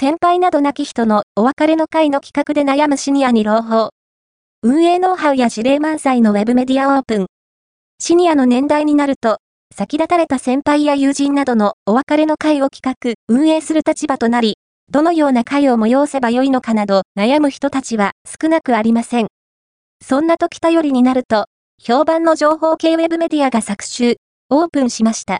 先輩など亡き人のお別れの会の企画で悩むシニアに朗報。運営ノウハウや事例満載のウェブメディアオープン。シニアの年代になると、先立たれた先輩や友人などのお別れの会を企画、運営する立場となり、どのような会を催せばよいのかなど悩む人たちは少なくありません。そんな時頼りになると、評判の情報系ウェブメディアが作集、オープンしました。